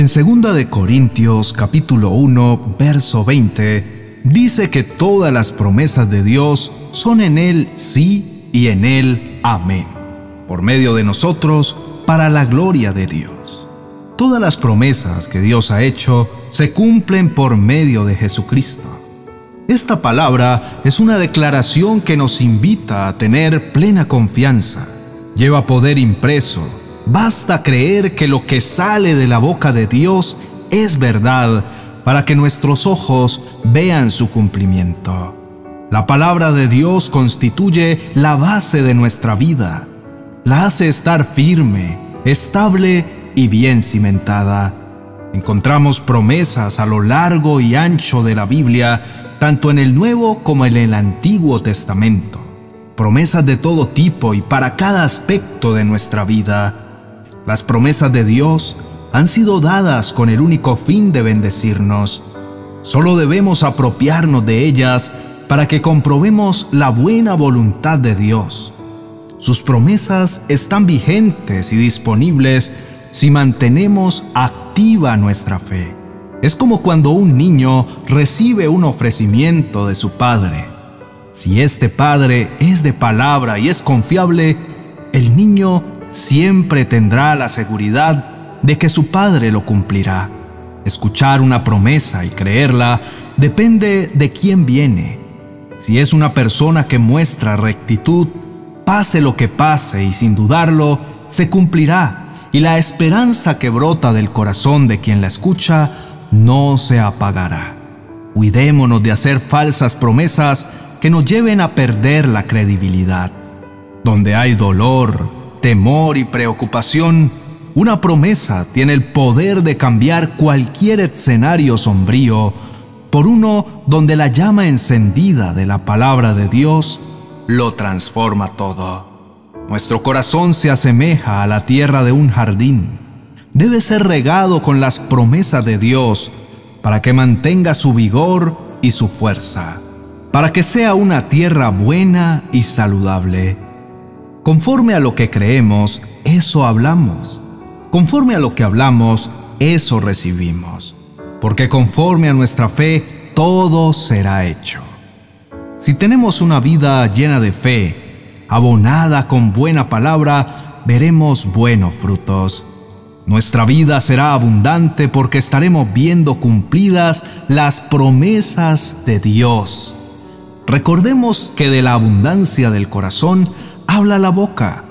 En 2 de Corintios capítulo 1, verso 20, dice que todas las promesas de Dios son en él sí y en él amén, por medio de nosotros para la gloria de Dios. Todas las promesas que Dios ha hecho se cumplen por medio de Jesucristo. Esta palabra es una declaración que nos invita a tener plena confianza. Lleva poder impreso Basta creer que lo que sale de la boca de Dios es verdad para que nuestros ojos vean su cumplimiento. La palabra de Dios constituye la base de nuestra vida. La hace estar firme, estable y bien cimentada. Encontramos promesas a lo largo y ancho de la Biblia, tanto en el Nuevo como en el Antiguo Testamento. Promesas de todo tipo y para cada aspecto de nuestra vida las promesas de Dios han sido dadas con el único fin de bendecirnos. Solo debemos apropiarnos de ellas para que comprobemos la buena voluntad de Dios. Sus promesas están vigentes y disponibles si mantenemos activa nuestra fe. Es como cuando un niño recibe un ofrecimiento de su padre. Si este padre es de palabra y es confiable, el niño siempre tendrá la seguridad de que su Padre lo cumplirá. Escuchar una promesa y creerla depende de quién viene. Si es una persona que muestra rectitud, pase lo que pase y sin dudarlo, se cumplirá y la esperanza que brota del corazón de quien la escucha no se apagará. Cuidémonos de hacer falsas promesas que nos lleven a perder la credibilidad. Donde hay dolor, temor y preocupación, una promesa tiene el poder de cambiar cualquier escenario sombrío por uno donde la llama encendida de la palabra de Dios lo transforma todo. Nuestro corazón se asemeja a la tierra de un jardín. Debe ser regado con las promesas de Dios para que mantenga su vigor y su fuerza, para que sea una tierra buena y saludable Conforme a lo que creemos, eso hablamos. Conforme a lo que hablamos, eso recibimos. Porque conforme a nuestra fe, todo será hecho. Si tenemos una vida llena de fe, abonada con buena palabra, veremos buenos frutos. Nuestra vida será abundante porque estaremos viendo cumplidas las promesas de Dios. Recordemos que de la abundancia del corazón habla la boca.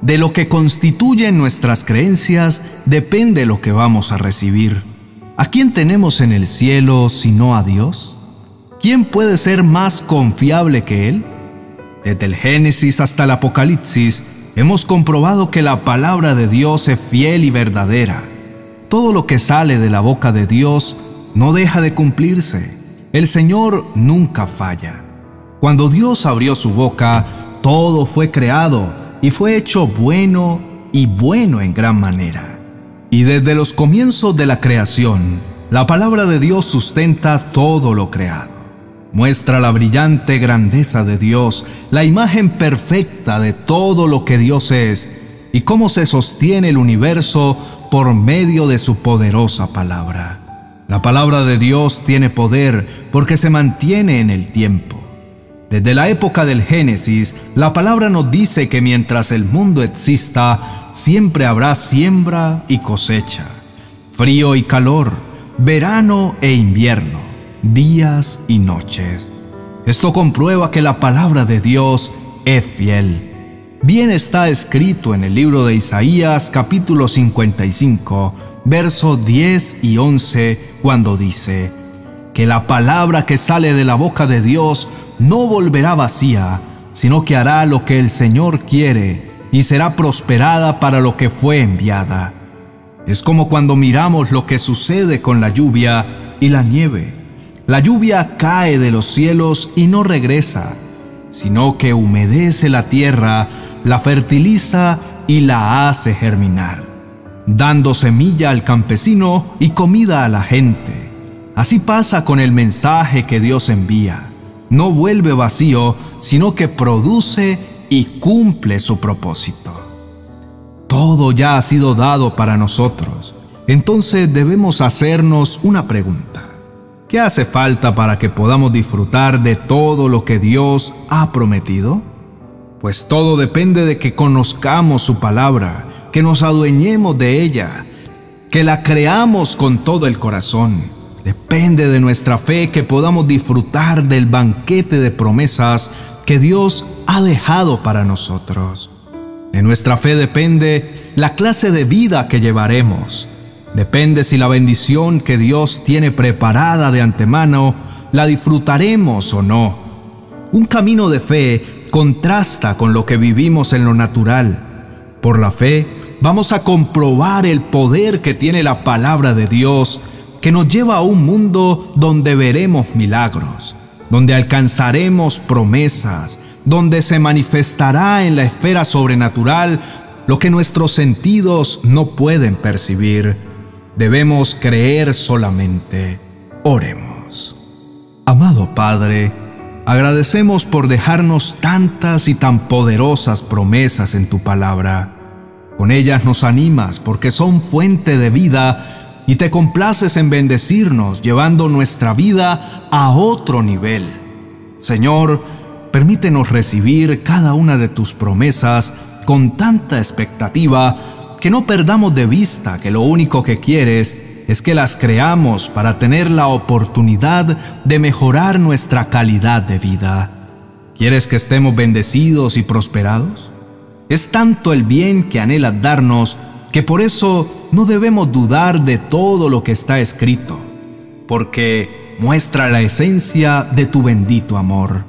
De lo que constituyen nuestras creencias depende lo que vamos a recibir. ¿A quién tenemos en el cielo sino a Dios? ¿Quién puede ser más confiable que Él? Desde el Génesis hasta el Apocalipsis hemos comprobado que la palabra de Dios es fiel y verdadera. Todo lo que sale de la boca de Dios no deja de cumplirse. El Señor nunca falla. Cuando Dios abrió su boca, todo fue creado y fue hecho bueno y bueno en gran manera. Y desde los comienzos de la creación, la palabra de Dios sustenta todo lo creado. Muestra la brillante grandeza de Dios, la imagen perfecta de todo lo que Dios es y cómo se sostiene el universo por medio de su poderosa palabra. La palabra de Dios tiene poder porque se mantiene en el tiempo. Desde la época del Génesis, la palabra nos dice que mientras el mundo exista, siempre habrá siembra y cosecha, frío y calor, verano e invierno, días y noches. Esto comprueba que la palabra de Dios es fiel. Bien está escrito en el libro de Isaías capítulo 55, versos 10 y 11, cuando dice, que la palabra que sale de la boca de Dios no volverá vacía, sino que hará lo que el Señor quiere y será prosperada para lo que fue enviada. Es como cuando miramos lo que sucede con la lluvia y la nieve. La lluvia cae de los cielos y no regresa, sino que humedece la tierra, la fertiliza y la hace germinar, dando semilla al campesino y comida a la gente. Así pasa con el mensaje que Dios envía no vuelve vacío, sino que produce y cumple su propósito. Todo ya ha sido dado para nosotros. entonces debemos hacernos una pregunta. ¿Qué hace falta para que podamos disfrutar de todo lo que Dios ha prometido? Pues todo depende de que conozcamos su palabra, que nos adueñemos de ella, que la creamos con todo el corazón. Depende de nuestra fe que podamos disfrutar del banquete de promesas que Dios ha dejado para nosotros. De nuestra fe depende la clase de vida que llevaremos. Depende si la bendición que Dios tiene preparada de antemano la disfrutaremos o no. Un camino de fe contrasta con lo que vivimos en lo natural. Por la fe vamos a comprobar el poder que tiene la palabra de Dios que nos lleva a un mundo donde veremos milagros, donde alcanzaremos promesas, donde se manifestará en la esfera sobrenatural lo que nuestros sentidos no pueden percibir. Debemos creer solamente. Oremos. Amado Padre, agradecemos por dejarnos tantas y tan poderosas promesas en tu palabra. Con ellas nos animas porque son fuente de vida y te complaces en bendecirnos llevando nuestra vida a otro nivel. Señor, permítenos recibir cada una de tus promesas con tanta expectativa que no perdamos de vista que lo único que quieres es que las creamos para tener la oportunidad de mejorar nuestra calidad de vida. ¿Quieres que estemos bendecidos y prosperados? Es tanto el bien que anhelas darnos que por eso no debemos dudar de todo lo que está escrito, porque muestra la esencia de tu bendito amor.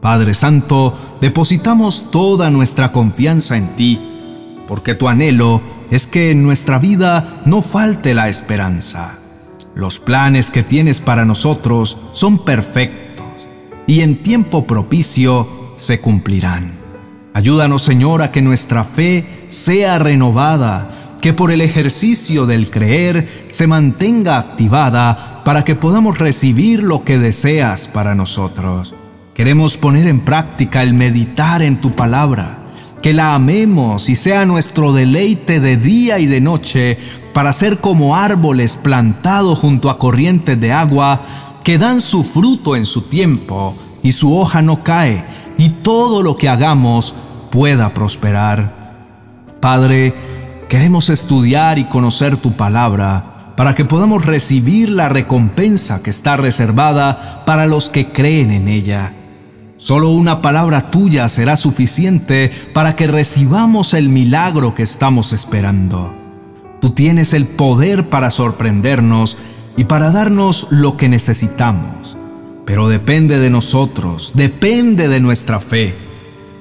Padre Santo, depositamos toda nuestra confianza en ti, porque tu anhelo es que en nuestra vida no falte la esperanza. Los planes que tienes para nosotros son perfectos y en tiempo propicio se cumplirán. Ayúdanos, Señor, a que nuestra fe sea renovada, que por el ejercicio del creer se mantenga activada para que podamos recibir lo que deseas para nosotros. Queremos poner en práctica el meditar en tu palabra, que la amemos y sea nuestro deleite de día y de noche para ser como árboles plantados junto a corrientes de agua que dan su fruto en su tiempo y su hoja no cae y todo lo que hagamos pueda prosperar. Padre, queremos estudiar y conocer tu palabra para que podamos recibir la recompensa que está reservada para los que creen en ella. Solo una palabra tuya será suficiente para que recibamos el milagro que estamos esperando. Tú tienes el poder para sorprendernos y para darnos lo que necesitamos, pero depende de nosotros, depende de nuestra fe.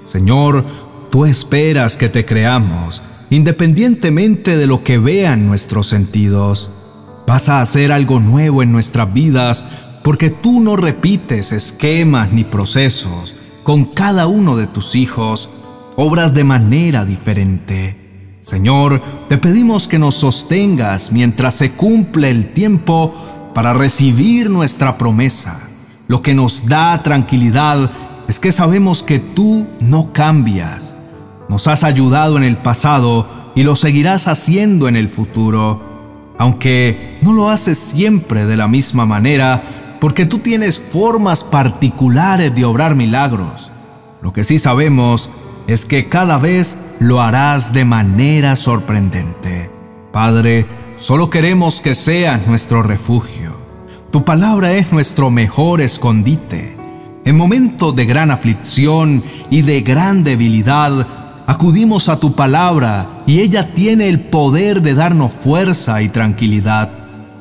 Señor, tú esperas que te creamos, independientemente de lo que vean nuestros sentidos. Vas a hacer algo nuevo en nuestras vidas porque tú no repites esquemas ni procesos con cada uno de tus hijos, obras de manera diferente. Señor, te pedimos que nos sostengas mientras se cumple el tiempo para recibir nuestra promesa. Lo que nos da tranquilidad es que sabemos que tú no cambias. Nos has ayudado en el pasado y lo seguirás haciendo en el futuro. Aunque no lo haces siempre de la misma manera, porque tú tienes formas particulares de obrar milagros. Lo que sí sabemos es que cada vez lo harás de manera sorprendente. Padre, solo queremos que seas nuestro refugio. Tu palabra es nuestro mejor escondite. En momentos de gran aflicción y de gran debilidad, acudimos a tu palabra y ella tiene el poder de darnos fuerza y tranquilidad.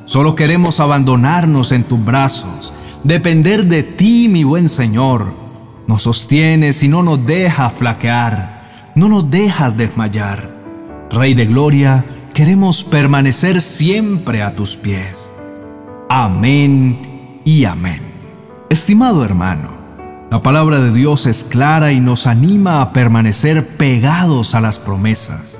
Solo queremos abandonarnos en tus brazos, depender de ti, mi buen Señor. Nos sostienes y no nos dejas flaquear, no nos dejas desmayar. Rey de Gloria, queremos permanecer siempre a tus pies. Amén y amén. Estimado hermano, la palabra de Dios es clara y nos anima a permanecer pegados a las promesas.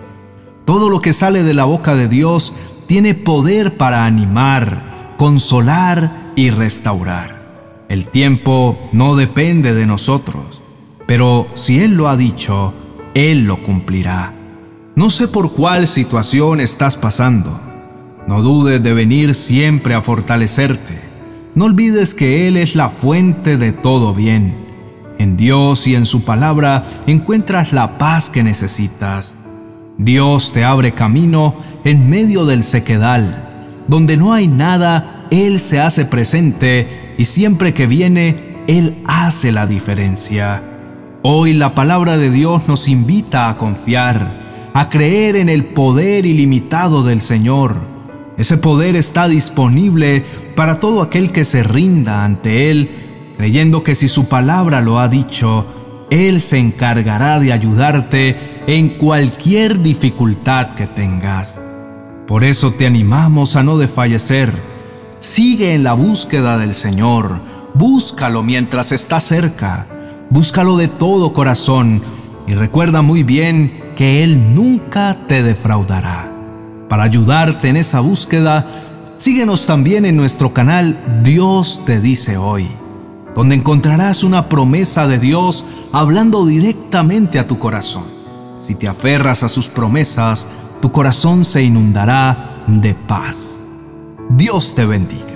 Todo lo que sale de la boca de Dios tiene poder para animar, consolar y restaurar. El tiempo no depende de nosotros, pero si Él lo ha dicho, Él lo cumplirá. No sé por cuál situación estás pasando. No dudes de venir siempre a fortalecerte. No olvides que Él es la fuente de todo bien. En Dios y en su palabra encuentras la paz que necesitas. Dios te abre camino en medio del sequedal. Donde no hay nada, Él se hace presente y siempre que viene, Él hace la diferencia. Hoy la palabra de Dios nos invita a confiar, a creer en el poder ilimitado del Señor. Ese poder está disponible para todo aquel que se rinda ante Él, creyendo que si su palabra lo ha dicho, Él se encargará de ayudarte en cualquier dificultad que tengas. Por eso te animamos a no desfallecer. Sigue en la búsqueda del Señor. Búscalo mientras está cerca. Búscalo de todo corazón y recuerda muy bien que Él nunca te defraudará. Para ayudarte en esa búsqueda, síguenos también en nuestro canal Dios te dice hoy, donde encontrarás una promesa de Dios hablando directamente a tu corazón. Si te aferras a sus promesas, tu corazón se inundará de paz. Dios te bendiga.